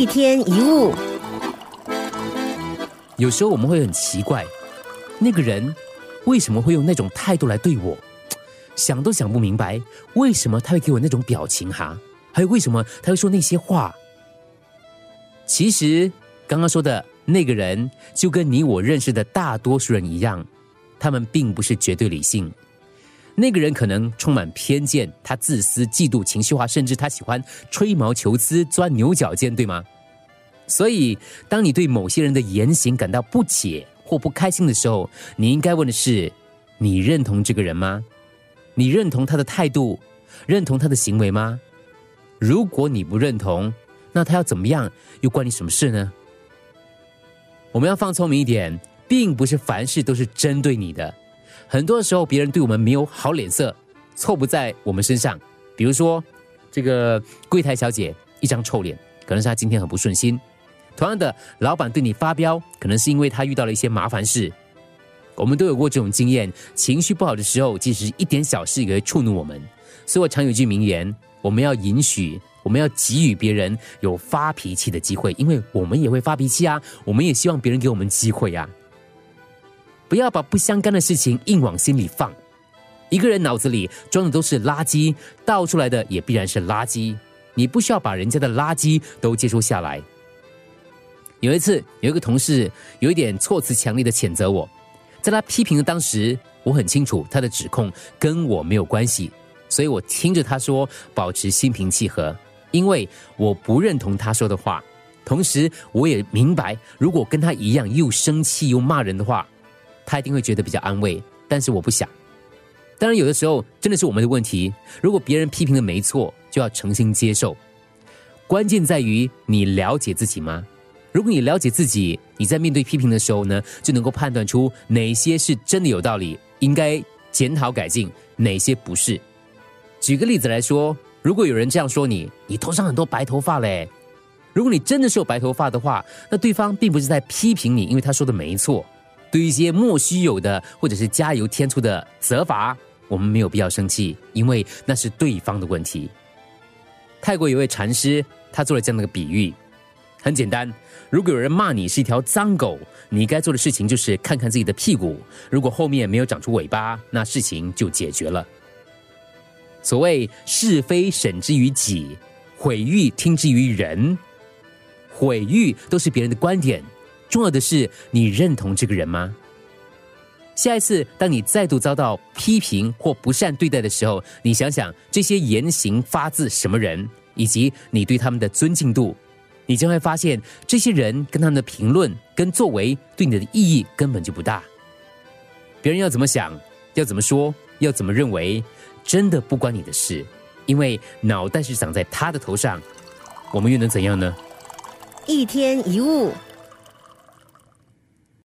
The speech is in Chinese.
一天一物，有时候我们会很奇怪，那个人为什么会用那种态度来对我？想都想不明白，为什么他会给我那种表情哈？还有为什么他会说那些话？其实刚刚说的那个人，就跟你我认识的大多数人一样，他们并不是绝对理性。那个人可能充满偏见，他自私、嫉妒、情绪化，甚至他喜欢吹毛求疵、钻牛角尖，对吗？所以，当你对某些人的言行感到不解或不开心的时候，你应该问的是：你认同这个人吗？你认同他的态度，认同他的行为吗？如果你不认同，那他要怎么样又关你什么事呢？我们要放聪明一点，并不是凡事都是针对你的。很多时候，别人对我们没有好脸色，错不在我们身上。比如说，这个柜台小姐一张臭脸，可能是她今天很不顺心；同样的，老板对你发飙，可能是因为他遇到了一些麻烦事。我们都有过这种经验，情绪不好的时候，即使一点小事也会触怒我们。所以我常有句名言：我们要允许，我们要给予别人有发脾气的机会，因为我们也会发脾气啊，我们也希望别人给我们机会啊。不要把不相干的事情硬往心里放。一个人脑子里装的都是垃圾，倒出来的也必然是垃圾。你不需要把人家的垃圾都接收下来。有一次，有一个同事有一点措辞强烈的谴责我，在他批评的当时，我很清楚他的指控跟我没有关系，所以我听着他说，保持心平气和，因为我不认同他说的话。同时，我也明白，如果跟他一样又生气又骂人的话。他一定会觉得比较安慰，但是我不想。当然，有的时候真的是我们的问题。如果别人批评的没错，就要诚心接受。关键在于你了解自己吗？如果你了解自己，你在面对批评的时候呢，就能够判断出哪些是真的有道理，应该检讨改进；哪些不是。举个例子来说，如果有人这样说你，你头上很多白头发嘞。如果你真的是有白头发的话，那对方并不是在批评你，因为他说的没错。对一些莫须有的或者是加油添醋的责罚，我们没有必要生气，因为那是对方的问题。泰国有位禅师，他做了这样的一个比喻，很简单：如果有人骂你是一条脏狗，你该做的事情就是看看自己的屁股，如果后面没有长出尾巴，那事情就解决了。所谓是非审之于己，毁誉听之于人，毁誉都是别人的观点。重要的是，你认同这个人吗？下一次，当你再度遭到批评或不善对待的时候，你想想这些言行发自什么人，以及你对他们的尊敬度，你将会发现，这些人跟他们的评论跟作为对你的意义根本就不大。别人要怎么想，要怎么说，要怎么认为，真的不关你的事，因为脑袋是长在他的头上。我们又能怎样呢？一天一物。